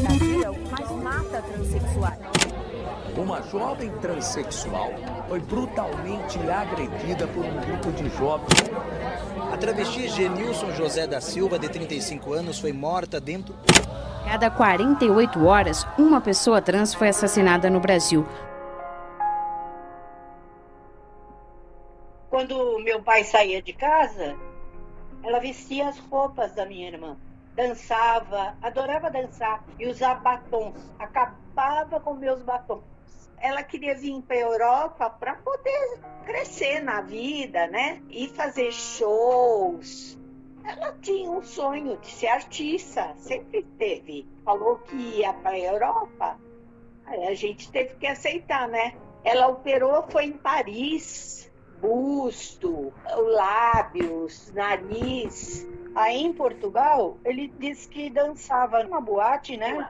Brasil é o que mais mata transexuais. Uma jovem transexual foi brutalmente agredida por um grupo de jovens. A travesti Genilson José da Silva, de 35 anos, foi morta dentro. Cada 48 horas, uma pessoa trans foi assassinada no Brasil. Quando meu pai saía de casa, ela vestia as roupas da minha irmã. Dançava, adorava dançar e usar batons. Acabava com meus batons. Ela queria vir para a Europa para poder crescer na vida, né? E fazer shows. Ela tinha um sonho de ser artista, sempre teve. Falou que ia para a Europa. Aí a gente teve que aceitar, né? Ela operou, foi em Paris, busto, lábios, nariz. Aí em Portugal, ele disse que dançava numa boate, né?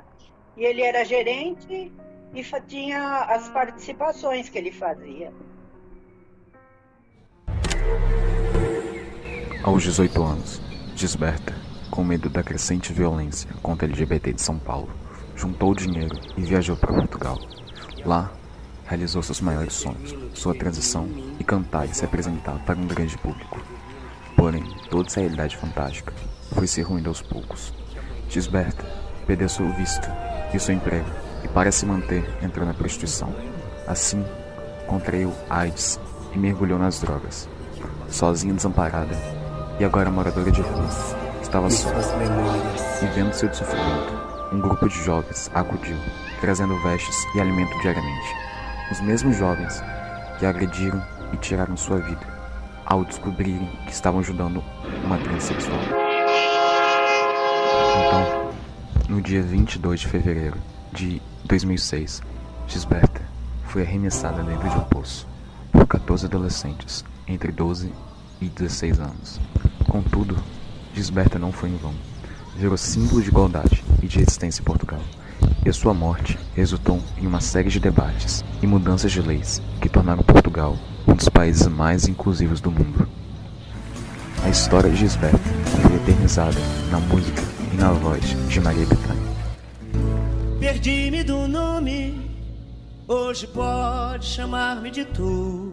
E ele era gerente e tinha as participações que ele fazia. Aos 18 anos, Gisberta, com medo da crescente violência contra LGBT de São Paulo, juntou dinheiro e viajou para Portugal. Lá, realizou seus maiores sonhos, sua transição e cantar e se apresentar para um grande público. Porém, toda essa realidade fantástica foi se ruindo aos poucos. Gisberta perdeu seu visto e seu emprego e para se manter entrou na prostituição. Assim, contraiu AIDS e mergulhou nas drogas. Sozinha, desamparada e agora moradora de rua, estava só e vendo seu sofrimento. Um grupo de jovens acudiu, trazendo vestes e alimento diariamente. Os mesmos jovens que agrediram e tiraram sua vida ao descobrirem que estavam ajudando uma transexual. Então, no dia 22 de fevereiro de 2006, Gisberta foi arremessada dentro de um poço por 14 adolescentes entre 12 e 16 anos. Contudo, Gisberta não foi em vão. Virou símbolo de igualdade e de resistência em Portugal. E sua morte resultou em uma série de debates e mudanças de leis que tornaram Portugal um dos países mais inclusivos do mundo. A história de Gisberta foi eternizada na música e na voz de Maria Bethânia. Perdi-me do nome, hoje pode chamar-me de tu.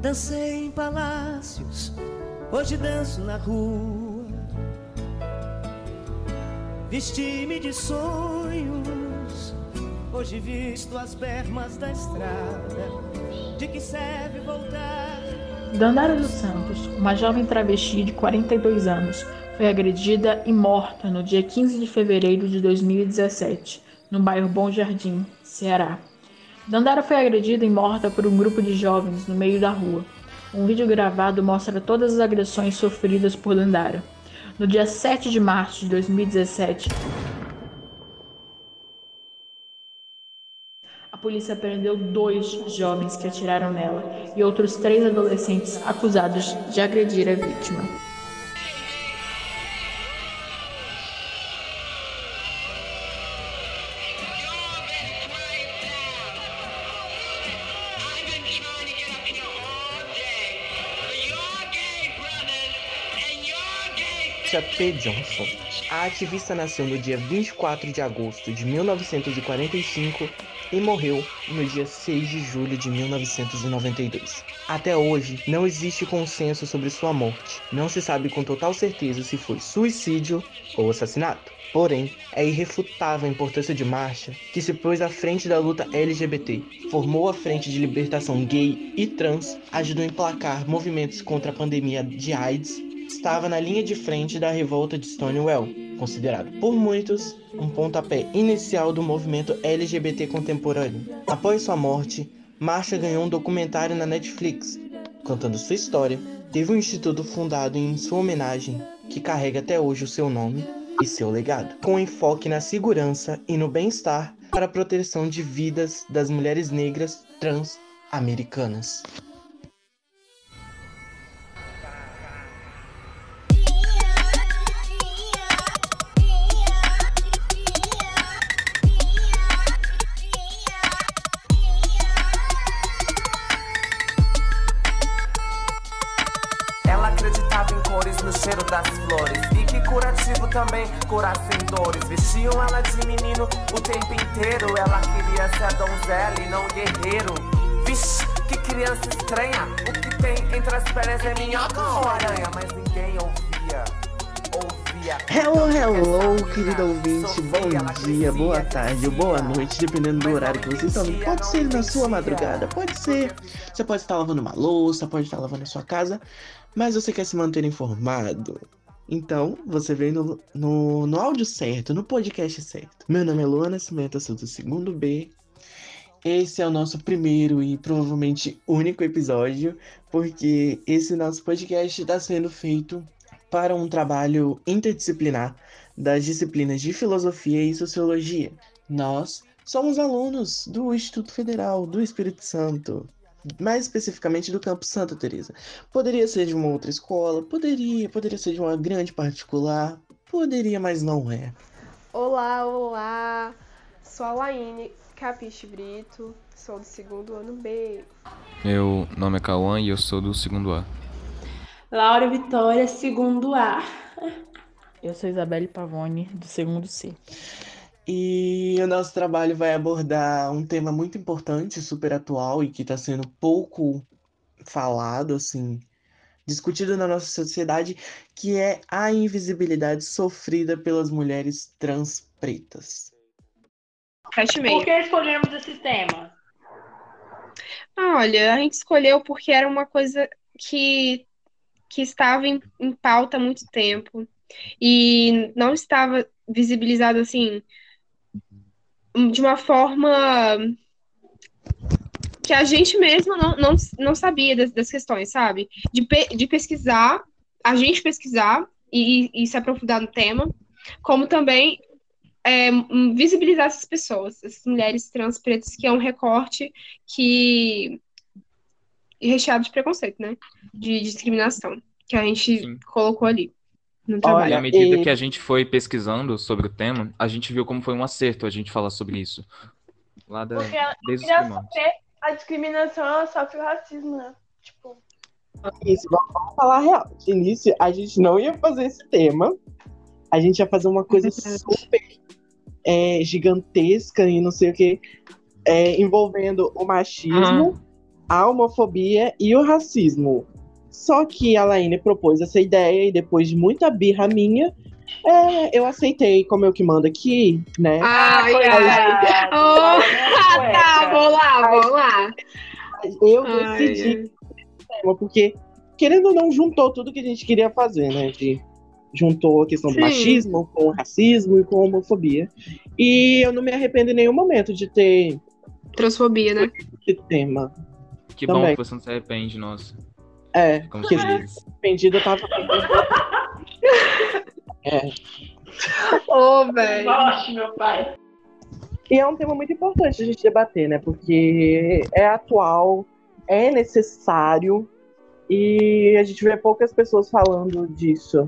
Dancei em palácios, hoje danço na rua. Vesti-me de sonhos, hoje visto as bermas da estrada. De que serve voltar? Dandara dos Santos, uma jovem travesti de 42 anos, foi agredida e morta no dia 15 de fevereiro de 2017, no bairro Bom Jardim, Ceará. Dandara foi agredida e morta por um grupo de jovens no meio da rua. Um vídeo gravado mostra todas as agressões sofridas por Dandara. No dia 7 de março de 2017, a polícia prendeu dois jovens que atiraram nela e outros três adolescentes acusados de agredir a vítima. P. Johnson. A ativista nasceu no dia 24 de agosto de 1945 e morreu no dia 6 de julho de 1992. Até hoje, não existe consenso sobre sua morte. Não se sabe com total certeza se foi suicídio ou assassinato. Porém, é irrefutável a importância de Marcha, que se pôs à frente da luta LGBT, formou a Frente de Libertação Gay e Trans, ajudou a emplacar movimentos contra a pandemia de AIDS estava na linha de frente da revolta de Stonewall, considerado por muitos um pontapé inicial do movimento LGBT contemporâneo. Após sua morte, Marsha ganhou um documentário na Netflix, contando sua história. Teve um instituto fundado em sua homenagem, que carrega até hoje o seu nome e seu legado, com enfoque na segurança e no bem-estar para a proteção de vidas das mulheres negras trans americanas. Também, sem dores. Vestiam ela de menino o tempo inteiro. Ela queria ser donzela e não guerreiro. Vixe, que criança estranha. O que tem entre as pernas é minhoca ou aranha? Mas ninguém ouvia. Ouvia. Hello, hello, querido ouvinte. Bom dia, boa tarde boa noite, dependendo do horário que você está ouvindo. Pode ser na sua madrugada, pode ser. Você pode estar lavando uma louça, pode estar lavando a sua casa, mas você quer se manter informado. Então, você vem no, no, no áudio certo, no podcast certo. Meu nome é Luana Nascimento, sou do segundo B. Esse é o nosso primeiro e provavelmente único episódio, porque esse nosso podcast está sendo feito para um trabalho interdisciplinar das disciplinas de filosofia e sociologia. Nós somos alunos do Instituto Federal do Espírito Santo, mais especificamente do campus Santa Teresa. Poderia ser de uma outra escola, poderia, poderia ser de uma grande particular, poderia, mas não é. Olá, olá. Sou a Laine Capiche Brito, sou do segundo ano B. Meu nome é Cauã e eu sou do segundo A. Laura Vitória, segundo A. Eu sou Isabelle Pavone, do segundo C. E o nosso trabalho vai abordar um tema muito importante, super atual e que está sendo pouco falado, assim, discutido na nossa sociedade, que é a invisibilidade sofrida pelas mulheres trans pretas. Por que escolhemos esse tema? Olha, a gente escolheu porque era uma coisa que, que estava em, em pauta há muito tempo e não estava visibilizado assim de uma forma que a gente mesmo não, não, não sabia das, das questões, sabe? De, pe de pesquisar, a gente pesquisar e, e se aprofundar no tema, como também é, visibilizar essas pessoas, essas mulheres trans pretas, que é um recorte que recheado de preconceito, né? De, discriminação, que a gente Sim. colocou ali. No trabalho. Olha, à medida e... que a gente foi pesquisando sobre o tema, a gente viu como foi um acerto a gente falar sobre isso. Lá da, Porque desde os primórdios. a discriminação ela sofre o racismo, né? Tipo. Isso, vamos falar a real. De início, a gente não ia fazer esse tema. A gente ia fazer uma coisa super é, gigantesca e não sei o que, é, envolvendo o machismo, uhum. a homofobia e o racismo. Só que a Laine propôs essa ideia e depois de muita birra minha, é, eu aceitei como eu que mando aqui, né? Ai, ai. Oh, ah, tá, vamos lá, vamos lá. Eu decidi, ai. porque querendo ou não, juntou tudo que a gente queria fazer, né? De juntou a questão Sim. do machismo com o racismo e com a homofobia. E eu não me arrependo em nenhum momento de ter. Transfobia, né? Esse tema. Que Também. bom que você não se arrepende, nossa. É, porque arrependido eu tava. é. Ô, oh, velho. Nossa, meu pai. E é um tema muito importante a gente debater, né? Porque é atual, é necessário e a gente vê poucas pessoas falando disso.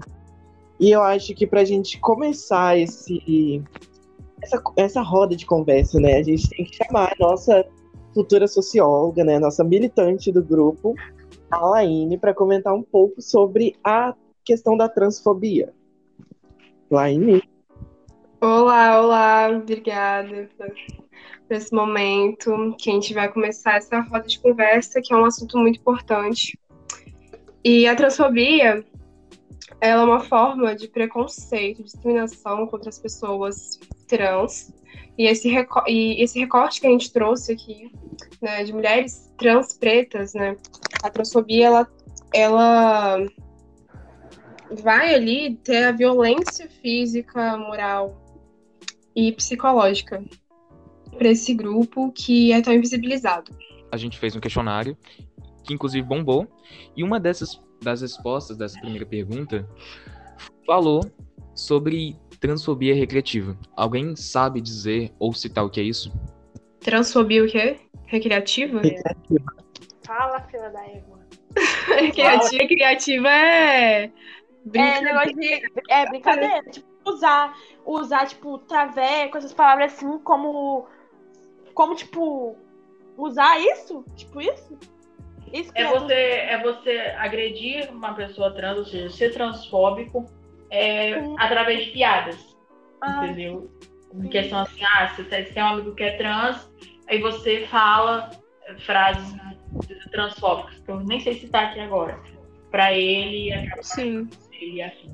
E eu acho que para a gente começar esse, essa, essa roda de conversa, né, a gente tem que chamar a nossa futura socióloga, né, nossa militante do grupo, a Laine, para comentar um pouco sobre a questão da transfobia. Laine. Olá, olá, obrigada por esse momento que a gente vai começar essa roda de conversa, que é um assunto muito importante. E a transfobia ela é uma forma de preconceito, discriminação contra as pessoas trans. E esse, e esse recorte que a gente trouxe aqui, né, de mulheres trans pretas, né, a transfobia, ela, ela vai ali ter a violência física, moral e psicológica para esse grupo que é tão invisibilizado. A gente fez um questionário que inclusive bombou, e uma dessas das respostas dessa primeira pergunta falou sobre transfobia recreativa. Alguém sabe dizer ou citar o que é isso? Transfobia o quê? Recreativa? Recreativa. Fala, fila da égua. recreativa é. É negócio de. É brincadeira. Tipo, usar, usar, tipo, traveco, essas palavras assim, como. Como, tipo. Usar isso? Tipo, isso? Isso é, você, é você agredir uma pessoa trans, ou seja, ser transfóbico é, através de piadas. Entendeu? Em questão assim, ah, se você tem um amigo que é trans, aí você fala frases transfóbicas, que eu nem sei citar aqui agora. Pra ele, acaba Sim. ele afim.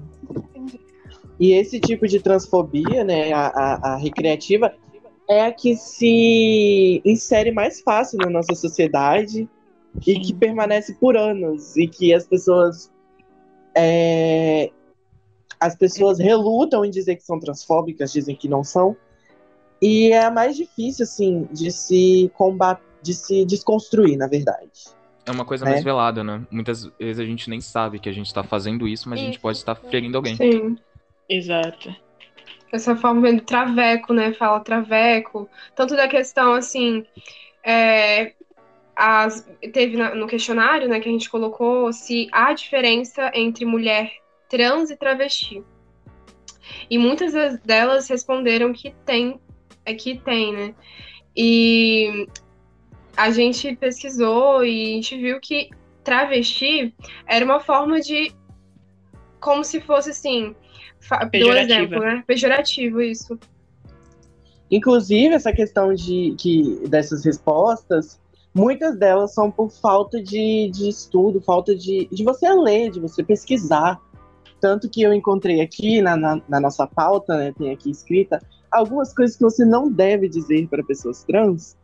E esse tipo de transfobia, né, a, a, a recreativa, é a que se insere mais fácil na nossa sociedade e que permanece por anos e que as pessoas é, as pessoas relutam em dizer que são transfóbicas, dizem que não são. E é a mais difícil, assim, de se combater, de se desconstruir, na verdade. É uma coisa É. mais velada, né? Muitas vezes a gente nem sabe que a gente tá fazendo isso, mas a gente pode estar ferindo alguém. Sim. Exato. Essa forma do traveco, né? Fala traveco. Tanto da questão, assim. é, as, teve na- no questionário, né, que a gente colocou se há diferença entre mulher trans e travesti. E muitas delas responderam que tem, é que tem, né? E a gente pesquisou e a gente viu que travesti era uma forma de como se fosse assim, Pejorativa. exemplo, né? Pejorativo isso. Inclusive, essa questão de que dessas respostas, muitas delas são por falta de, de estudo, falta de, de você ler, de você pesquisar. Tanto que eu encontrei aqui na, na, na nossa pauta, né, tem aqui escrita, algumas coisas que você não deve dizer para pessoas trans.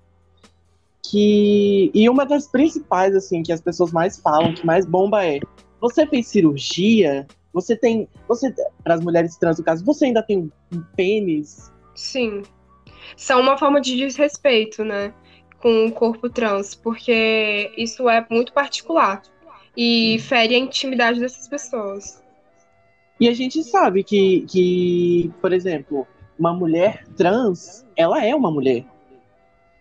Que, e uma das principais, assim, que as pessoas mais falam, que mais bomba é: você fez cirurgia? Você tem. Você, para as mulheres trans, no caso, você ainda tem um pênis? Sim. São uma forma de desrespeito, né? Com o corpo trans, porque isso é muito particular e fere a intimidade dessas pessoas. E a gente sabe que, que, por exemplo, uma mulher trans, ela é uma mulher.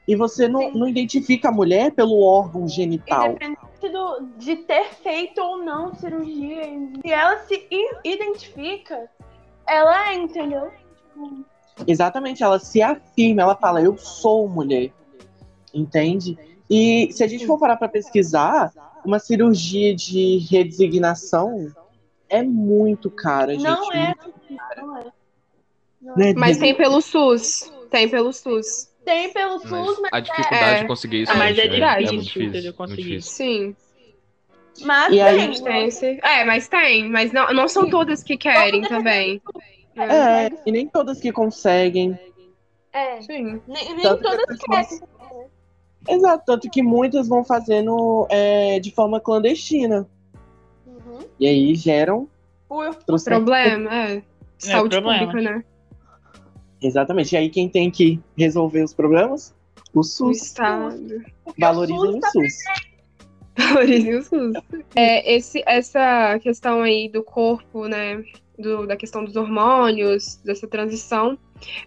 E você não, não identifica a mulher pelo órgão genital. Independente do, de ter feito ou não cirurgia, se ela se identifica, ela é, entendeu? Exatamente, ela se afirma, ela fala, eu sou mulher. Entende? E se a gente for parar para pesquisar, uma cirurgia de redesignação é muito cara, gente. Não é, muito não é. Né, Mas Diego? tem pelo SUS. Tem pelo SUS. Tem pelo Mas SUS, mas a dificuldade É. de conseguir isso Ah, mas gente, é verdade. é muito Difícil de conseguir. difícil. Sim. Mas E tem. Tem esse... É, mas tem. Mas não, não são todas que querem também. É, e nem todas que conseguem. É. Sim. Nem, nem que todas as pessoas- querem. Exato, tanto que muitas vão fazendo é, de forma clandestina. Uhum. E aí geram. Trouxe- Problema, é. Saúde problema. pública, né? Exatamente. E aí quem tem que resolver os problemas? O O SUS. Estado. Valorizem o tá SUS. Valorizem o SUS. É, esse, essa questão aí do corpo, né? Do, da questão dos hormônios, dessa transição,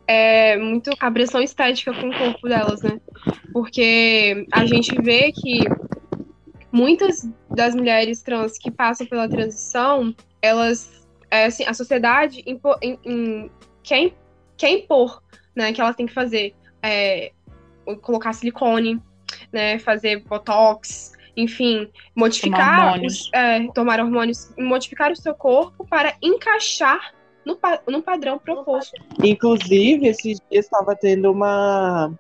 é muito a pressão estética com o corpo delas, né? Porque a gente vê que muitas das mulheres trans que passam pela transição, elas, é, assim, a sociedade impo- im- im- quer, quer impor, né? Que elas têm que fazer, é, colocar silicone, né? Fazer botox, enfim, modificar, hormônios. os- é, tomar hormônios, modificar o seu corpo para encaixar no, no padrão proposto. Inclusive, esses dias estava tendo uma,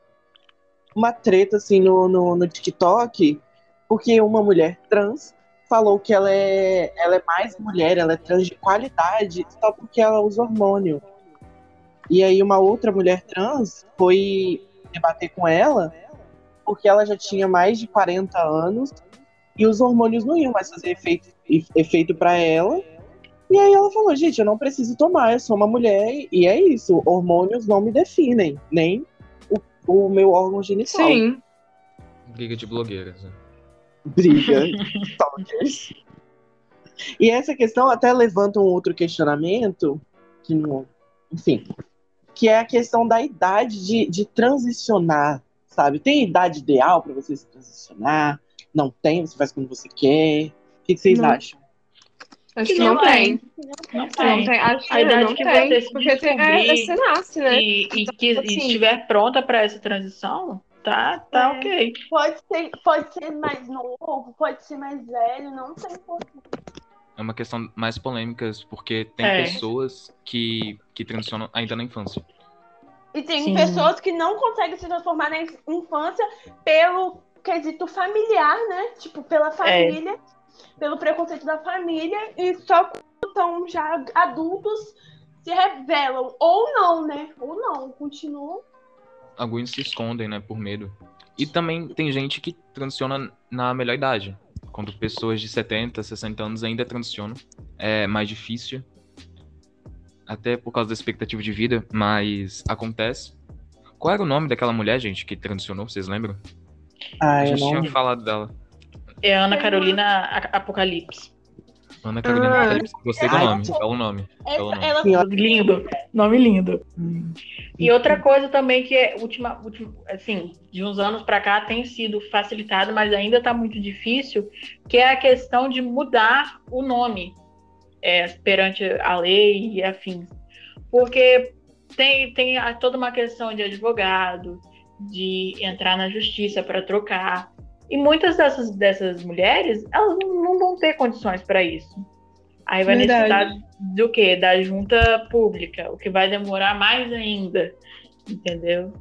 uma treta assim no, no, no TikTok, porque uma mulher trans falou que ela é, ela é mais mulher, ela é trans de qualidade, só porque ela usa hormônio. E aí uma outra mulher trans foi debater com ela, porque ela já tinha mais de 40 anos e os hormônios não iam mais fazer efeito, efeito para ela. E aí ela falou, gente, eu não preciso tomar, eu sou uma mulher e é isso, hormônios não me definem, nem o, o meu órgão genital. Sim. Briga de blogueiras. Né? Briga. Stalkers. E essa questão até levanta um outro questionamento, que não, enfim, que é a questão da idade de, de transicionar, sabe? Tem idade ideal para você se transicionar? Não tem, você faz quando você quer. O que, que vocês Não. acham? Acho que não, tem. Não tem. Não tem. Acho A idade não que tem, você se porque tem, é, você nasce, né? E, e que e assim- estiver pronta para essa transição, tá, tá É. ok. Pode ser, pode ser mais novo, pode ser mais velho, não tem importância. É uma questão mais polêmica, porque tem É. pessoas que, que transicionam ainda na infância. E tem Sim. pessoas que não conseguem se transformar na inf- infância pelo quesito familiar, né? Tipo, pela família, pelo preconceito da família, e só quando estão já adultos se revelam. Ou não, né? Ou não, continuam. Alguns se escondem, né, por medo. E também tem gente que transiciona na melhor idade. Quando pessoas de 70, 60 anos ainda transicionam, é mais difícil. Até por causa da expectativa de vida, mas acontece. Qual era o nome daquela mulher, gente, que transicionou? Vocês lembram? Ah, A eu gente não. tinha falado dela. É Ana Carolina Apocalipse. Ana Carolina Ah. Apocalipse. Gostei do nome. É o nome. É o nome. Lindo. Nome lindo. E outra coisa também que é última, última assim, de uns anos para cá tem sido facilitado, mas ainda está muito difícil, que é a questão de mudar o nome é, perante a lei e afins. Porque tem, tem a- toda uma questão de advogado, de entrar na justiça para trocar. E muitas dessas, dessas mulheres, elas não, vão ter condições para isso. Aí vai Verdade. necessitar do quê? Da junta pública, o que vai demorar mais ainda, entendeu?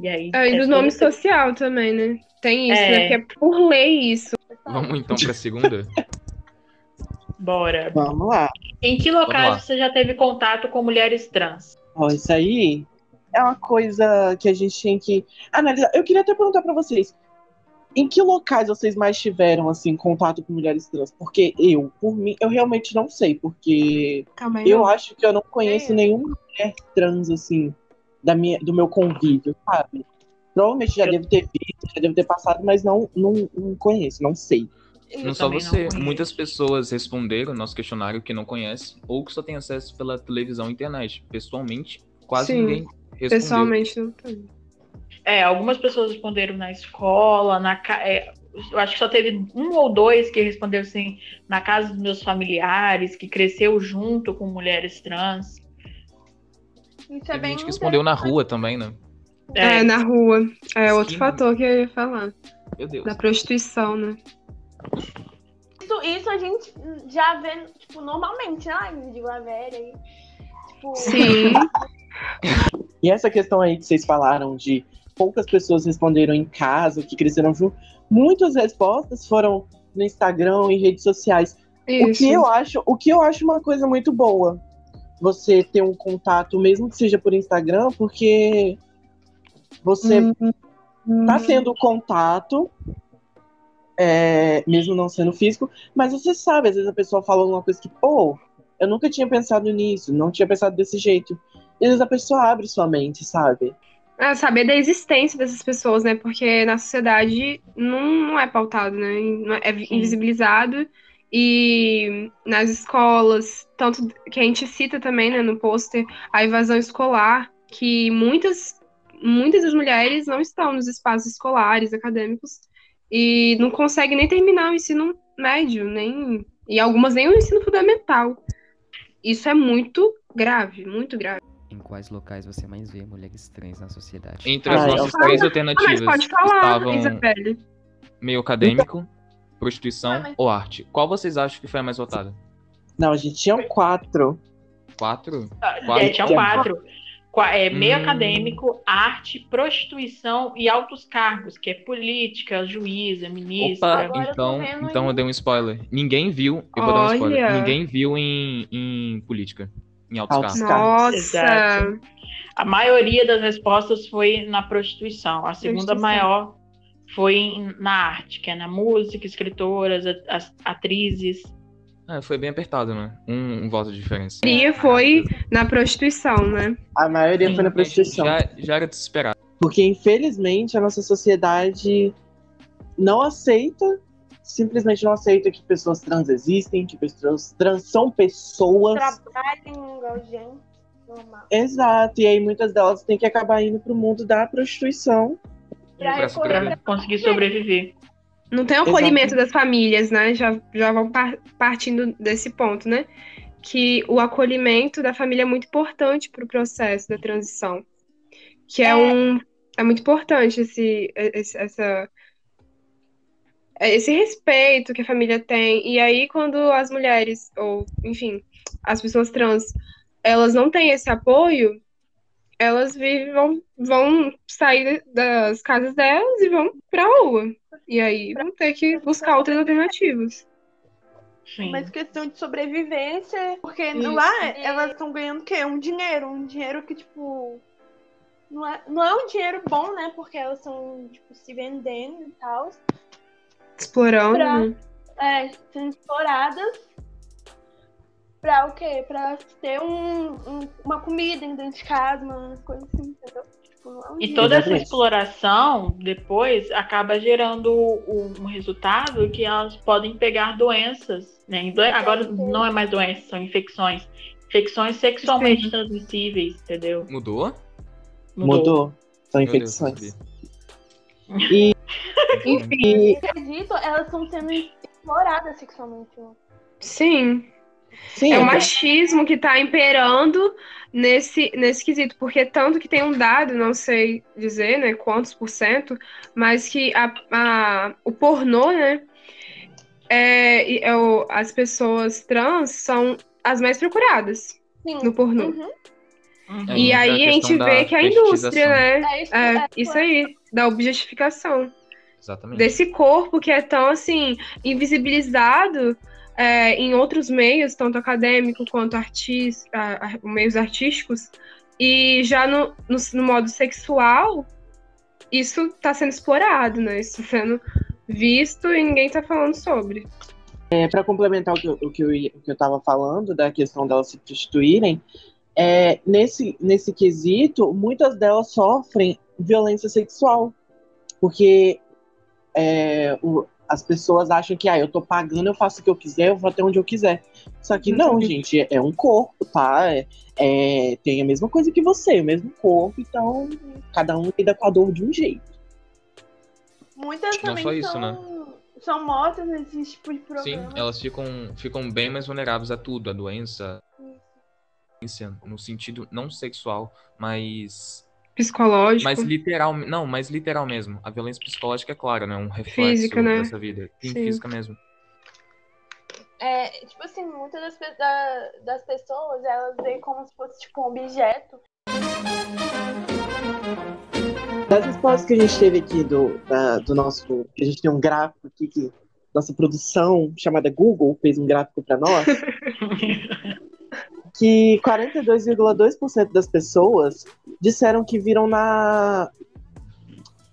E aí. Ah, e é do nome social também, né? Tem isso, É. né? Que é por lei isso. Vamos então pra segunda? Bora. Vamos lá. Em que locais você já teve contato com mulheres trans? Ó, isso aí é uma coisa que a gente tem que analisar. Eu queria até perguntar pra vocês. Em que locais vocês mais tiveram, assim, contato com mulheres trans? Porque eu, por mim, eu realmente não sei, porque Também eu não. acho que eu não conheço nenhuma mulher trans, assim, da minha, do meu convívio, sabe? Provavelmente já devo ter visto, já devo ter passado, mas não, não, não conheço, não sei. Não só você, muitas pessoas responderam nosso questionário que não conhece ou que só tem acesso pela televisão e internet. Pessoalmente, quase Sim, ninguém respondeu. Pessoalmente não tem. É, algumas pessoas responderam na escola, na é, eu acho que só teve um ou dois que responderam assim, na casa dos meus familiares, que cresceu junto com mulheres trans. Isso Teve gente que respondeu na rua também, né? É, na rua. É outro Sim. fator que eu ia falar. Meu Deus. Da prostituição, né? Isso, isso a gente já vê, tipo, normalmente, né? Ai, de velha aí. Tipo, Sim. E essa questão aí que vocês falaram de poucas pessoas responderam em casa, que cresceram junto, muitas respostas foram no Instagram e redes sociais. O Isso. que eu acho, o que eu acho uma coisa muito boa. Você ter um contato, mesmo que seja por Instagram, porque você tá tendo contato, é, mesmo não sendo físico, mas você sabe, às vezes a pessoa fala alguma coisa que, pô, eu nunca tinha pensado nisso, não tinha pensado desse jeito. E às vezes a pessoa abre sua mente, sabe? É, saber da existência dessas pessoas, né? Porque na sociedade não, não é pautado, né? É, invisibilizado. E nas escolas, tanto que a gente cita também, né, no pôster, a evasão escolar, que muitas, muitas das mulheres não estão nos espaços escolares, acadêmicos, e não conseguem nem terminar o ensino médio, nem, e algumas nem o ensino fundamental. Isso é muito grave, muito grave. Em quais locais você mais vê mulheres trans na sociedade? Entre as Ah, nossas eu- três Ah, alternativas mas pode falar, estavam Isabelle. meio acadêmico, prostituição ou arte. Qual vocês acham que foi a mais votada? Não, a gente tinha quatro. Quatro? É, tinham quatro. Qua- É, meio Hum. acadêmico, arte, prostituição e altos cargos, que é política, juíza, ministra. Opa, então, então eu dei um spoiler. Ninguém viu, eu vou dar um spoiler. Olha. Ninguém viu em, em política, em altos, Altos cargos. Exato. A maioria das respostas foi na prostituição. A segunda Prostituição. maior foi na arte, que é na música, escritoras, atrizes. É, foi bem apertado, né? Um, um voto de diferença. A maioria foi na prostituição, né? A maioria foi na prostituição. Já, já era de se esperar. Porque, infelizmente, a nossa sociedade não aceita, simplesmente não aceita que pessoas trans existem, que pessoas trans são pessoas. trabalhem igual gente. Normal. Exato, e aí muitas delas têm que acabar indo pro mundo da prostituição. Pra Pra conseguir sobreviver. Não tem o Exato. acolhimento das famílias, né? Já, já vão par- partindo desse ponto, né? Que o acolhimento da família é muito importante para o processo da transição. Que é, um. É muito importante esse, esse- essa. É esse respeito que a família tem. E aí, quando as mulheres, ou, enfim, as pessoas trans, elas não têm esse apoio, elas vão, vão sair das casas delas e vão pra rua. E aí vão ter que buscar outras alternativas. Sim. Mas questão de sobrevivência, porque Isso. lá elas estão ganhando o quê? Um dinheiro. Um dinheiro que, tipo. Não é, não é um dinheiro bom, né? Porque elas estão, tipo, se vendendo e tal. Explorando. Pra, né? é, sendo exploradas pra o quê? Pra ter um, um- uma comida dentro de casa, umas coisas assim, entendeu? Tipo, é um E toda essa exploração depois acaba gerando um resultado que elas podem pegar doenças, né? Agora não é mais doenças, são infecções. Infecções sexualmente transmissíveis, entendeu? Mudou? Mudou. São Meu Deus, infecções. E, Enfim. Acredito, elas estão sendo exploradas sexualmente. Sim. Sim, é o machismo que tá imperando nesse, nesse quesito, porque tanto que tem um dado, não sei dizer, né, quantos por cento, mas que a, a- o pornô, né, é, e é o- as pessoas trans são as mais procuradas no pornô. Uhum. É, E entra aí a gente vê que a indústria, né, É isso, é, é, isso aí, da objetificação Exatamente. desse corpo que é tão assim invisibilizado é, em outros meios, tanto acadêmico quanto artis, a- a- meios artísticos, e já no, no, no modo sexual isso está sendo explorado, né? Isso está sendo visto e ninguém está falando sobre. É, para complementar o que, eu- o, que eu, ia- o que eu tava falando, da questão delas se prostituírem, é, nesse, nesse quesito, muitas delas sofrem violência sexual. Porque é, o- as pessoas acham que, ah, eu tô pagando, eu faço o que eu quiser, eu vou até onde eu quiser. Só que não, gente, é, um corpo, tá? É, é- tem a mesma coisa que você, o mesmo corpo, então cada um lida com a dor de um jeito. Muitas Não também só isso, são, né? são mortas nesse tipo de Sim, programa. elas ficam, ficam bem mais vulneráveis a tudo, a doença, no sentido não sexual, mas Psicológico. mas literal, não, mas literal mesmo. A violência psicológica é claro, né, um reflexo Física, né? dessa vida, Sim, Sim. física mesmo. É, tipo assim, muitas das, da- das pessoas, elas veem como se fosse tipo um objeto. Das respostas que a gente teve aqui do, da- do nosso. Que a gente tem um gráfico aqui que nossa produção chamada Google fez um gráfico para nós. que 42,2% das pessoas disseram que viram na.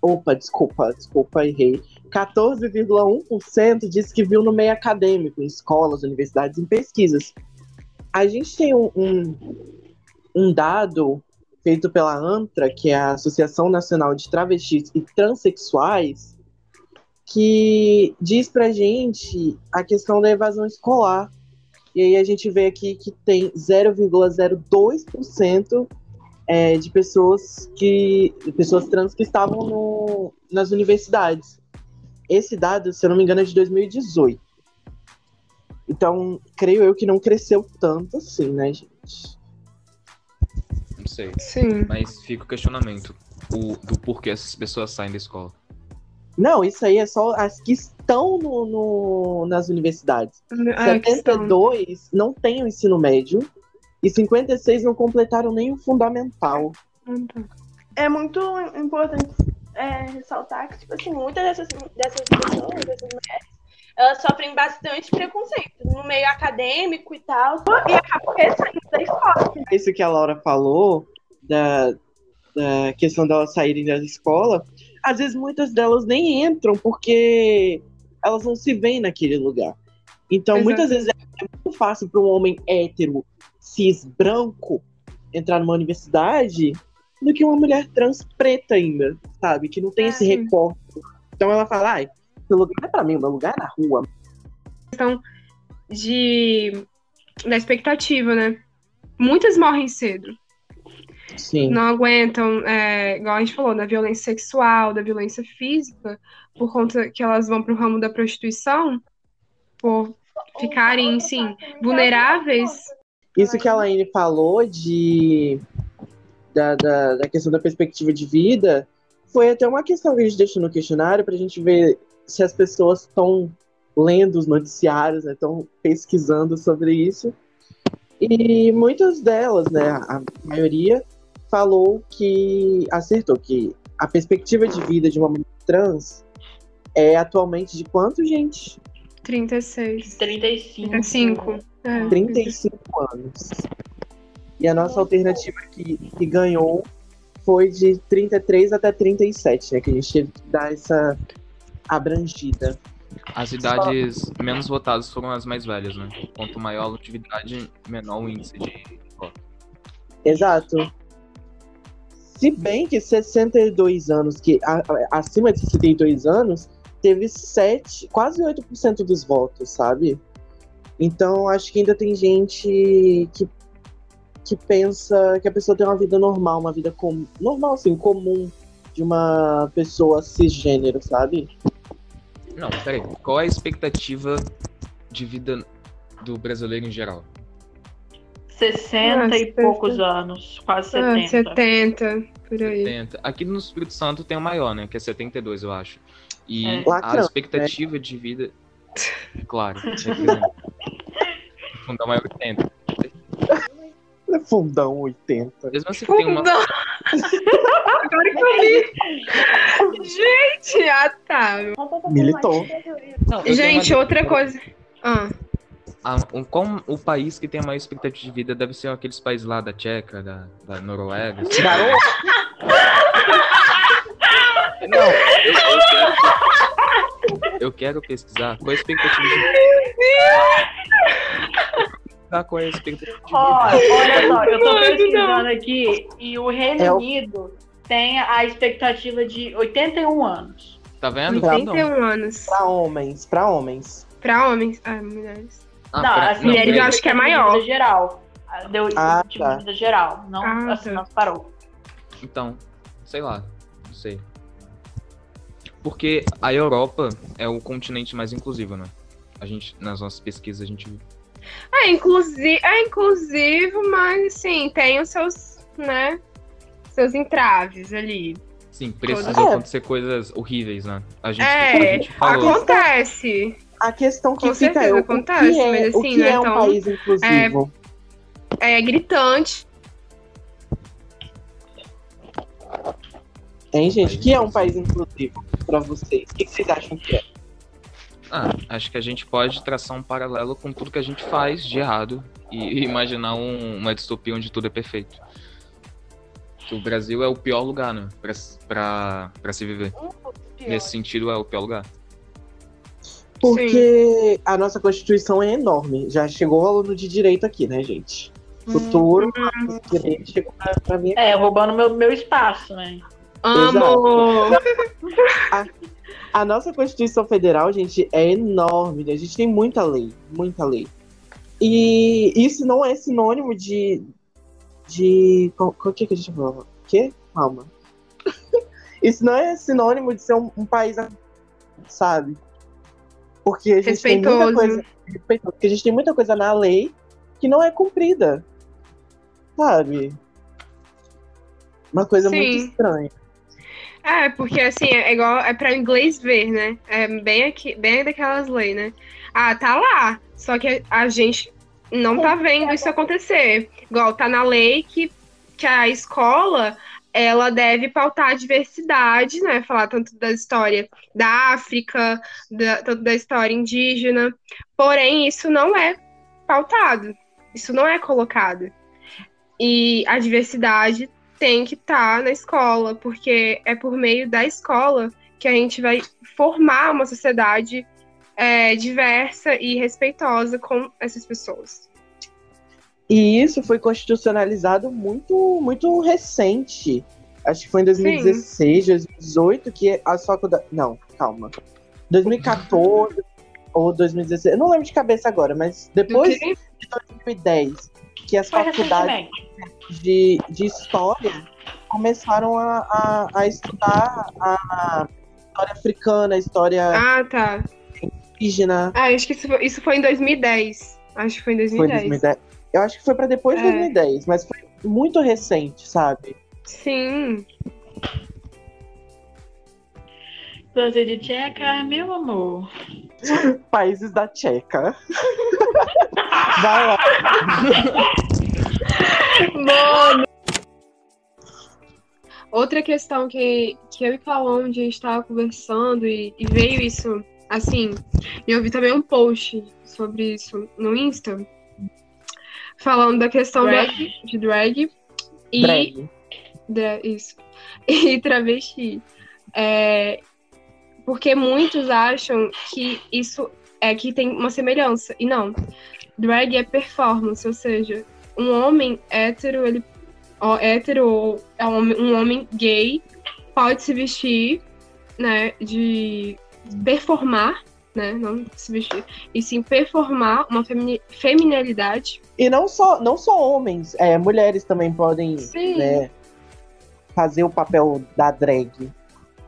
Opa, desculpa, desculpa, errei. 14,1% disse que viu no meio acadêmico, em escolas, universidades, em pesquisas. A gente tem um, um, um dado feito pela ANTRA, que é a Associação Nacional de Travestis e Transsexuais, que diz pra gente a questão da evasão escolar. E aí a gente vê aqui que tem 0,02% é, de pessoas que de pessoas trans que estavam no, nas universidades. Esse dado, se eu não me engano, é de 2018. Então, creio eu que não cresceu tanto assim, né, gente? Não sei. Sim. Mas fica o questionamento o, do porquê essas pessoas saem da escola. Não, isso aí é só as que estão no, no- nas universidades. Ah, que estão. 72 não têm o ensino médio e 56 não completaram nem o fundamental. É muito importante é, ressaltar que, tipo assim, muitas dessas, dessas pessoas, dessas mulheres, elas sofrem bastante preconceito no meio acadêmico e tal, e acabam saindo da escola. Isso que a Laura falou, da, da questão delas saírem da escola, às vezes muitas delas nem entram porque elas não se veem naquele lugar. Então, Exato. muitas vezes é muito fácil para um homem hétero, cis, branco, entrar numa universidade do que uma mulher trans preta ainda, sabe? Que não tem esse recorte. Então ela fala, ai, meu lugar não é pra mim, meu lugar é na rua. questão de da expectativa, né? Muitas morrem cedo. Sim. Não aguentam, é, igual a gente falou, da violência sexual, da violência física, por conta que elas vão pro ramo da prostituição, por ficarem, sim, vulneráveis. Isso que a Laine falou de da, da, da questão da perspectiva de vida foi até uma questão que a gente deixou no questionário pra gente ver se as pessoas estão lendo os noticiários, estão né, pesquisando sobre isso. E muitas delas, né, a maioria, falou que acertou que a perspectiva de vida de uma mulher trans é atualmente de quanto, gente? 36. 35. 35. É. 35 anos. E a nossa alternativa que, que ganhou foi de 33 até 37, né? Que a gente teve que dar essa abrangida. As idades menos votadas foram as mais velhas, né? Quanto maior a longevidade, menor o índice de voto. Exato. Se bem que 62 anos, que a, a, acima de 62 anos, teve 7, quase 8% dos votos, sabe? Então acho que ainda tem gente que, que pensa que a pessoa tem uma vida normal, uma vida com, normal, assim, comum de uma pessoa cisgênero, sabe? Não, peraí. Qual é a expectativa de vida do brasileiro em geral? 60 ah, e poucos anos, quase 70. Ah, 70, por aí. 70. Aqui no Espírito Santo tem o maior, né? Que é 72, eu acho. E É. a Lacrão, expectativa de vida. Claro. Fundão maior 80. É fundão 80. Mesmo assim, tem uma. Fundão. Agora que eu vi. Gente, ah tá. Militou. Não, Gente, outra coisa. Ah, Ah, um, como o país que tem a maior expectativa de vida deve ser aqueles países lá da Tcheca, da, da Noruega. assim. Garoto! Não, eu, eu quero, eu quero pesquisar qual a expectativa de vida. Qual é a expectativa de Ó, vida? olha só, eu tô pesquisando aqui e o Reino É o- Unido tem a expectativa de 81 anos. Tá vendo? 81 anos. Pra homens, pra homens. Pra homens. Ah, mulheres. Ah, não, pra- assim, não, mulheres eu peraí. acho que é maior. vida geral. Deu Ah, tipo tá. de vida geral. Não, Ah, assim, tá. não parou. Então, sei lá, não sei. Porque a Europa é o continente mais inclusivo, né? A gente, nas nossas pesquisas, a gente viu. É, inclusive, é inclusivo, mas assim, tem os seus, né? Seus entraves ali. Sim, precisam É. acontecer coisas horríveis, né? A gente, a É, gente falou. acontece. A questão que Com fica é certeza o, acontece, o que é, mas o assim, que não é é um tão- país inclusivo? É gritante. Hein, gente? O que é um país inclusivo pra vocês? O que vocês acham que é? Ah, acho que a gente pode traçar um paralelo com tudo que a gente faz de errado e imaginar um- uma distopia onde tudo é perfeito. Que o Brasil é o pior lugar, né? Pra, pra, pra se viver. Nesse sentido, é o pior lugar. Porque a nossa Constituição é enorme. Já chegou o aluno de direito aqui, né, gente? Futuro, direito chegou pra, pra mim. É, roubando meu, meu espaço, né? Amo! A nossa Constituição Federal, gente, é enorme. né? A gente tem muita lei, muita lei. E isso não é sinônimo de. de. Qual, qual que, é que a gente falou? Quê? Calma. isso não é sinônimo de ser um, um país, sabe? Porque a gente tem muita coisa. Porque a gente tem muita coisa na lei que não é cumprida. Sabe? Uma coisa muito Sim. estranha. É, porque assim, é igual, é pra inglês ver, né? É bem aqui, bem daquelas leis, né? Ah, tá lá. Só que a gente não tá vendo isso acontecer. Igual, tá na lei que, que a escola ela deve pautar a diversidade, né? Falar tanto da história da África, da, tanto da história indígena. Porém, isso não é pautado. Isso não é colocado. E a diversidade tem que estar na escola, porque é por meio da escola que a gente vai formar uma sociedade é, diversa e respeitosa com essas pessoas. E isso foi constitucionalizado muito, muito recente. Acho que foi em 2016, 2018, que as faculdades. Não, calma. 2014 ou 2016. Eu não lembro de cabeça agora, mas depois de 2010, que as Foi faculdades de, de história começaram a, a, a estudar a história africana, a história Ah, tá. indígena. Ah, acho que isso foi, isso foi em 2010. Acho que foi em Foi 2010. 2010. Eu acho que foi pra depois de É. 2010, mas foi muito recente, sabe? Sim. Você de tcheca, meu amor. Países da Tcheca. Vai lá. Mano. Outra questão que, que eu e Calon a gente estava conversando e, e veio isso, assim, e eu vi também um post sobre isso no Insta, falando da questão Drag? da- de drag e Drag. Dra- isso e travesti. É, porque muitos acham que isso é que tem uma semelhança e não. Drag é performance, ou seja, um homem hétero, ele ó, hétero ou é um homem, um homem gay pode se vestir, né, de performar, né, não se vestir, e sim performar uma femini- feminilidade E não só, não só homens, é, mulheres também podem né, fazer o papel da drag.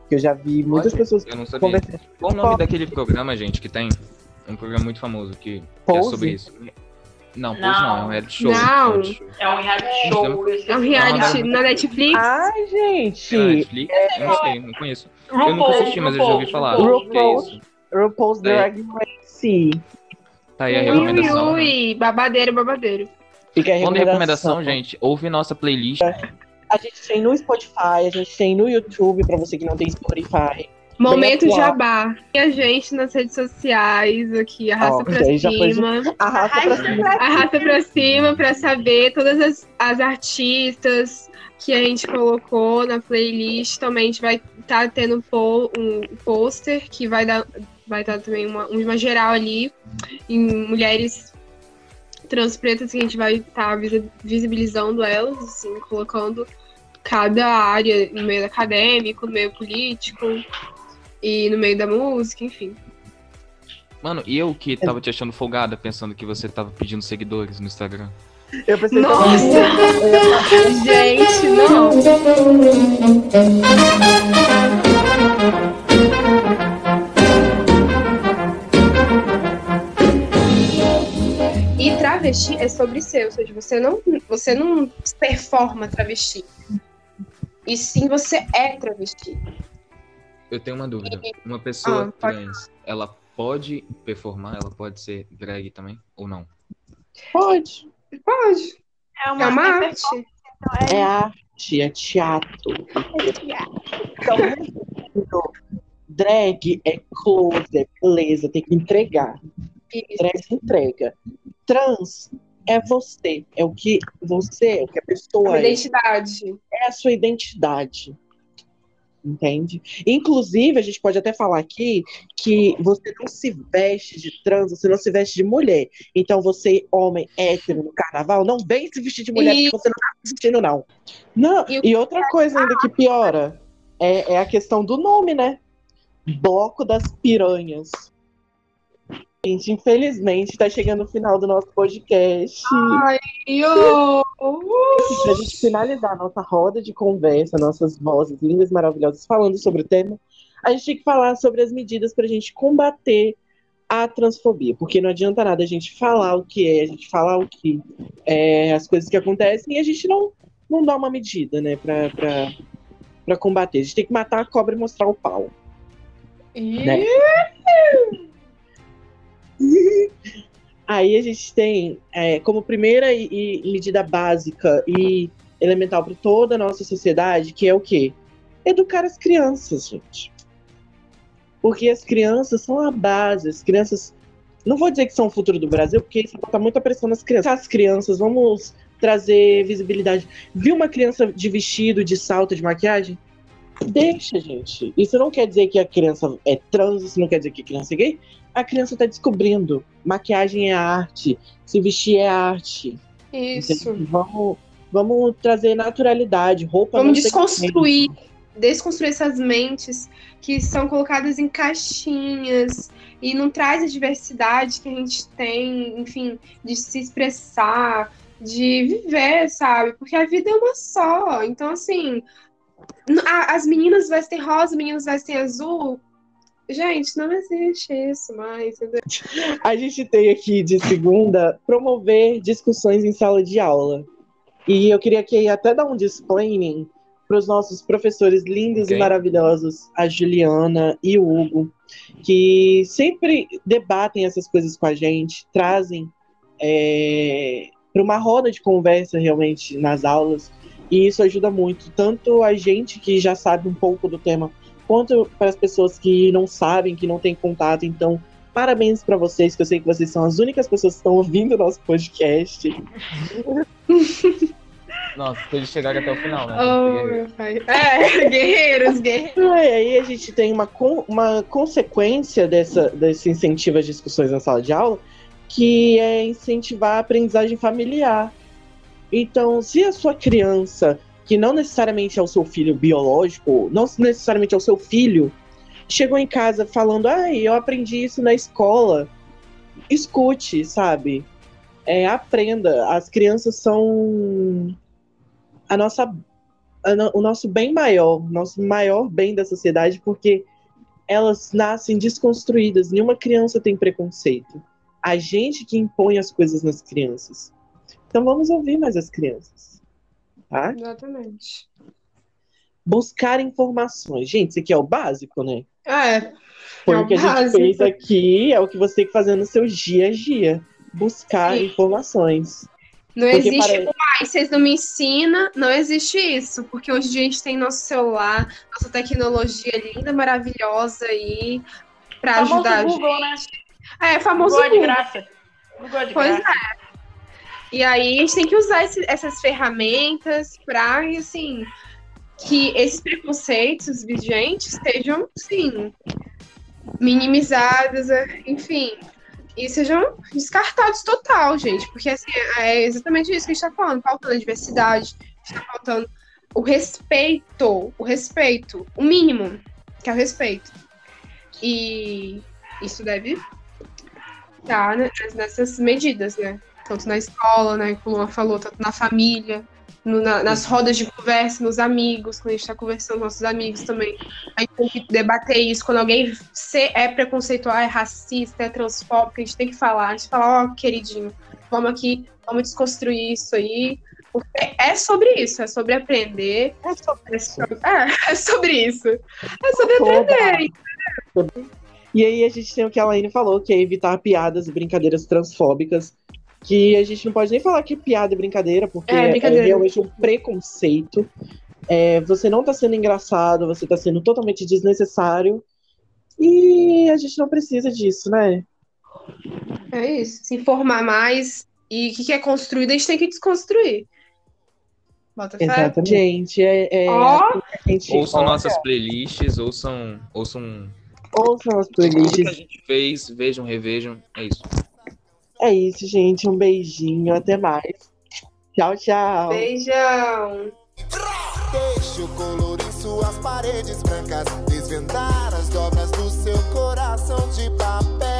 Que eu já vi muitas Olha, pessoas Eu não sabia. conversando. Qual o nome daquele programa, gente, que tem? Um programa muito famoso que, que é sobre isso. Não, Não. não, é um reality show. Não. É um reality show. É um reality na Netflix. Ai, gente! É Netflix? Eu não sei, não conheço. Eu nunca RuPaul, assisti, mas eu já ouvi RuPaul, falar. RuPaul. É isso? RuPaul's Daí. Drag Race. Tá aí a Ui, recomendação. né? ui, babadeiro, babadeiro. Fica a em recomendação. recomendação, gente, ouve nossa playlist. A gente tem no Spotify, a gente tem no YouTube, pra você que não tem Spotify. Momento jabá. E a gente nas redes sociais aqui, arrasta Ó, pra foi- cima. Arrasta pra cima. Arrasta pra cima pra saber todas as, as artistas que a gente colocou na playlist. Também a gente vai estar tendo um po- um pôster que vai dar vai dar também uma, uma geral ali em mulheres trans pretas que a gente vai estar visibilizando elas, assim, colocando cada área no meio acadêmico, no meio político e no meio da música, enfim. Mano, e eu que tava te achando folgada, pensando que você tava pedindo seguidores no Instagram. Eu pensei Nossa! Gente, não! travesti é sobre ser, ou seja, você não, você não performa travesti. E sim você é travesti. Eu tenho uma dúvida. Uma pessoa Ah, pode trans, ela pode performar, ela pode ser drag também, ou não? Pode. Pode. É É uma, uma é arte. perfeito, É arte, é teatro. Então, resumindo, drag é close, é beleza, tem que entregar. Drag entrega. Trans é você, é o que você é, o que a pessoa A é. identidade. É a sua identidade. Entende? Inclusive, a gente pode até falar aqui que você não se veste de trans, você não se veste de mulher. Então, você, homem hétero no carnaval, não vem se vestir de mulher, E- porque você não tá se vestindo, não. Não, E e outra coisa ainda que piora é, é a questão do nome, né? Bloco das Piranhas. Gente, infelizmente, tá chegando o final do nosso podcast. Ai, eu... Pra gente finalizar nossa roda de conversa, nossas vozes lindas, maravilhosas, falando sobre o tema, a gente tem que falar sobre as medidas para a gente combater a transfobia. Porque não adianta nada a gente falar o que é, a gente falar o que é, as coisas que acontecem e a gente não, não dá uma medida, né, pra, pra, pra combater. A gente tem que matar a cobra e mostrar o pau. Né? Aí a gente tem é, como primeira e, e medida básica e elemental para toda a nossa sociedade, que é o quê? Educar as crianças, gente. Porque as crianças são a base, as crianças. Não vou dizer que são o futuro do Brasil, porque isso bota muita pressão nas crianças. As crianças, vamos trazer visibilidade. Viu uma criança de vestido, de salto, de maquiagem? Deixa, gente. Isso não quer dizer que a criança é trans, isso não quer dizer que a criança é gay. A criança está descobrindo. Maquiagem é arte, se vestir é arte. Isso. Entendeu? Vamos, vamos trazer naturalidade, roupa Vamos desconstruir, desconstruir essas mentes que são colocadas em caixinhas e não traz a diversidade que a gente tem, enfim, de se expressar, de viver, sabe? Porque a vida é uma só. Então, assim, as meninas vestem rosa, meninos vestem azul. Gente, não existe isso mais, entendeu? A gente tem aqui de segunda promover discussões em sala de aula. E eu queria aqui até dar um disclaimer para os nossos professores lindos Ok. e maravilhosos, a Juliana e o Hugo, que sempre debatem essas coisas com a gente, trazem para uma roda de conversa realmente nas aulas, e isso ajuda muito, tanto a gente que já sabe um pouco do tema, quanto para as pessoas que não sabem, que não têm contato. Então, parabéns para vocês, que eu sei que vocês são as únicas pessoas que estão ouvindo o nosso podcast. Nossa, eles chegaram até o final, né? Oh, meu pai. É, guerreiros, guerreiros. E aí a gente tem uma, uma consequência dessa, desse incentivo às discussões na sala de aula, que é incentivar a aprendizagem familiar. Então, se a sua criança, que não necessariamente é o seu filho biológico, não necessariamente é o seu filho, chegou em casa falando, ai, eu aprendi isso na escola, escute, sabe? É, aprenda. As crianças são a nossa a no- o nosso bem maior, nosso maior bem da sociedade, porque elas nascem desconstruídas. Nenhuma criança tem preconceito. A gente que impõe as coisas nas crianças. Então vamos ouvir mais as crianças. Tá? Exatamente. Buscar informações. Gente, isso aqui é o básico, né? É. Foi É o o que a gente básico. fez aqui, é o que você tem que fazer no seu dia a dia. Buscar Sim. informações. Não Porque existe, para- ai, vocês não me ensinam, não existe isso, porque hoje em dia a gente tem nosso celular, nossa tecnologia linda, maravilhosa aí, pra Famoso ajudar a Google, gente. né? É, famoso Google é de Google. graça. Google é de Pois graça. é. E aí a gente tem que usar esse- essas ferramentas pra, assim, que esses preconceitos vigentes sejam, sim, minimizados, é, enfim, e sejam descartados total, gente, porque assim, é exatamente isso que a gente tá falando, faltando a diversidade, está faltando o respeito, o respeito, o mínimo, que é o respeito. E isso deve estar né, nessas medidas, né? Tanto na escola, né, como ela falou, tanto na família, no- na- nas rodas de conversa, nos amigos, quando a gente está conversando com nossos amigos também. A gente tem que debater isso. Quando alguém é preconceitual, é racista, é transfóbico, a gente tem que falar. A gente fala, ó, queridinho, vamos aqui, vamos desconstruir isso aí. Porque é sobre isso, é sobre aprender. É sobre, é, é sobre isso. É sobre aprender. E aí a gente tem o que a Laine falou, que é evitar piadas e brincadeiras transfóbicas. Que a gente não pode nem falar que é piada e brincadeira, porque É, é, brincadeira. realmente um preconceito. É, você não tá sendo engraçado, você tá sendo totalmente desnecessário. E a gente não precisa disso, né? É isso. Se informar mais. E o que que é construído, a gente tem que desconstruir. Bota fé. Exatamente. Gente, é, é a gente Ouçam olha, nossas playlists, ouçam, ouçam ouçam as tudo que a playlists. gente fez, vejam, revejam. É isso. É isso, gente. Um beijinho. Até mais. Tchau, tchau. Beijão. Deixe o colorir suas paredes brancas, desvendar as dobras do seu coração de papel.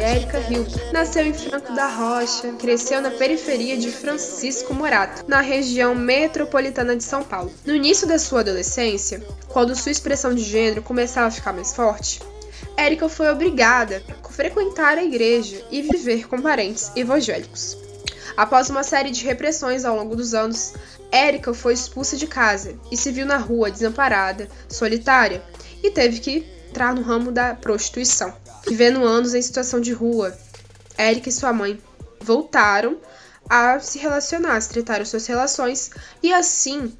Érica Rio nasceu em Franco da Rocha, cresceu na periferia de Francisco Morato, na região metropolitana de São Paulo. No início da sua adolescência, quando sua expressão de gênero começava a ficar mais forte, Érica foi obrigada a frequentar a igreja e viver com parentes evangélicos. Após uma série de repressões ao longo dos anos, Érica foi expulsa de casa e se viu na rua desamparada, solitária, e teve que entrar no ramo da prostituição. Vivendo anos em situação de rua, Érica e sua mãe voltaram a se relacionar, estreitar suas relações, e assim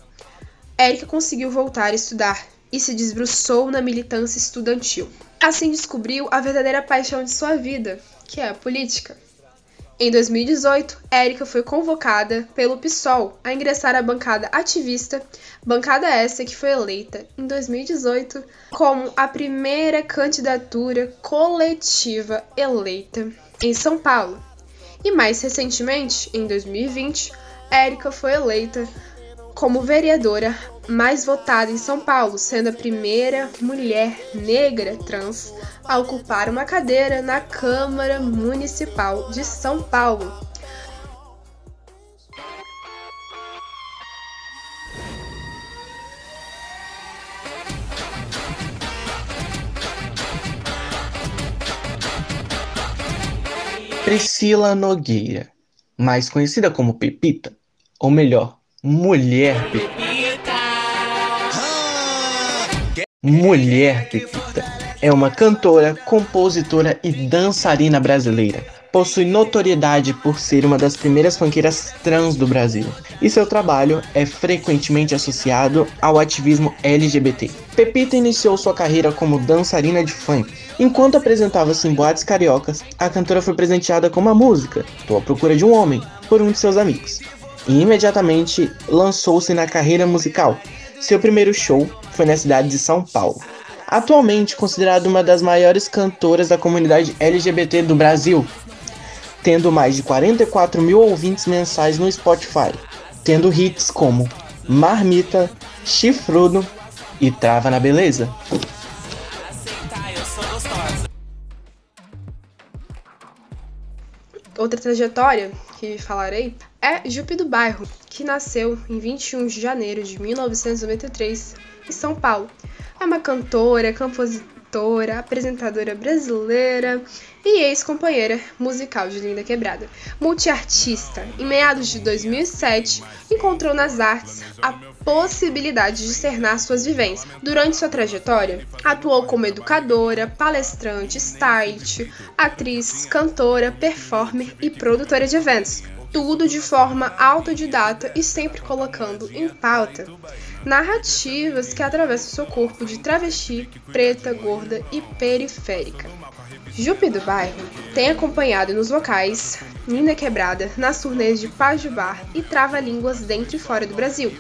Érica conseguiu voltar a estudar e se desbruçou na militância estudantil. Assim descobriu a verdadeira paixão de sua vida, que é a política. Em 2018, Érica foi convocada pelo PSOL a ingressar à bancada ativista, bancada essa que foi eleita em 2018 como a primeira candidatura coletiva eleita em São Paulo. E mais recentemente, em 2020, Érica foi eleita como vereadora mais votada em São Paulo, sendo a primeira mulher negra trans a ocupar uma cadeira na Câmara Municipal de São Paulo. Priscila Nogueira, mais conhecida como Pepita, ou melhor, Mulher Pepita. Mulher Pepita é uma cantora, compositora e dançarina brasileira. Possui notoriedade por ser uma das primeiras funkeiras trans do Brasil, e seu trabalho é frequentemente associado ao ativismo LGBT. Pepita iniciou sua carreira como dançarina de funk. Enquanto apresentava-se em boates cariocas, a cantora foi presenteada com uma música, Tô à Procura de um Homem, por um de seus amigos. E imediatamente lançou-se na carreira musical. Seu primeiro show foi na cidade de São Paulo. Atualmente considerada uma das maiores cantoras da comunidade LGBT do Brasil, tendo mais de 44 mil ouvintes mensais no Spotify, tendo hits como Marmita, Chifrudo e Trava na Beleza. Outra trajetória que falarei é Jupe do Bairro, que nasceu em 21 de janeiro de 1993 em São Paulo. É uma cantora, compositora, apresentadora brasileira e ex-companheira musical de Linda Quebrada. Multiartista, em meados de 2007, encontrou nas artes a possibilidade de externar suas vivências. Durante sua trajetória, atuou como educadora, palestrante, stylist, atriz, cantora, performer e produtora de eventos. Tudo de forma autodidata e sempre colocando em pauta narrativas que atravessam seu corpo de travesti, preta, gorda e periférica. Jupe do Bairro tem acompanhado nos vocais Nina Quebrada nas turnês de Paz de Bar e Trava-Línguas dentro e fora do Brasil.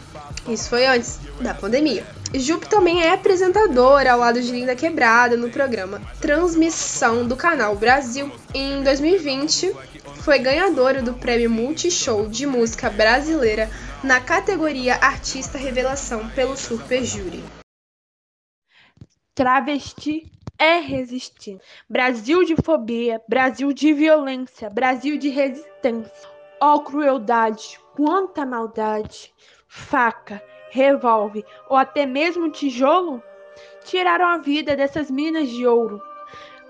Isso foi antes da pandemia. Jupe também é apresentadora ao lado de Linda Quebrada no programa Transmissão do Canal Brasil. Em 2020, foi ganhadora do prêmio Multishow de Música Brasileira na categoria Artista Revelação pelo Super Júri. Travesti é resistir. Brasil de fobia, Brasil de violência, Brasil de resistência. Ó oh, crueldade, quanta maldade! Faca, revólver ou até mesmo tijolo tiraram a vida dessas minas de ouro.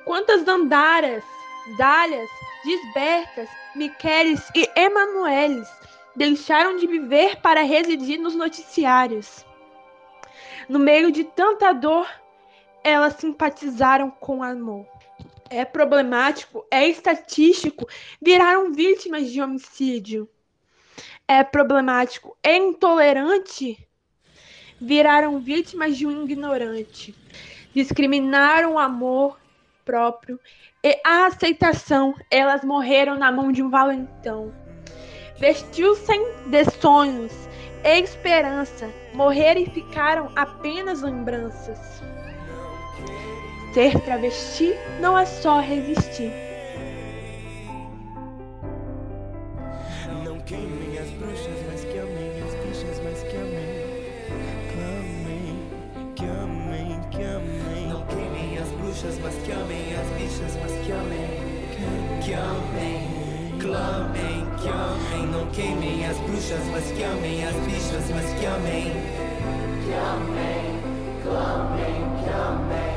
Quantas dandaras, dálias, Gisbertas, Miqueles e Emanueles deixaram de viver para residir nos noticiários. No meio de tanta dor, elas simpatizaram com amor. É problemático, é estatístico, viraram vítimas de homicídio. É problemático, é intolerante, viraram vítimas de um ignorante. Discriminaram o amor próprio e a aceitação, elas morreram na mão de um valentão. Vestiu-se de sonhos e esperança, morreram e ficaram apenas lembranças. Ser travesti não é só resistir. Não queimem as bruxas, mas que amem as bichas, mas que amem. Clamem, que amem, que amem. Não queimem as bruxas, mas que amem amem, que amem. Não queimem as bruxas, mas que amem as bichas, mas que amem. Que amem, clamem.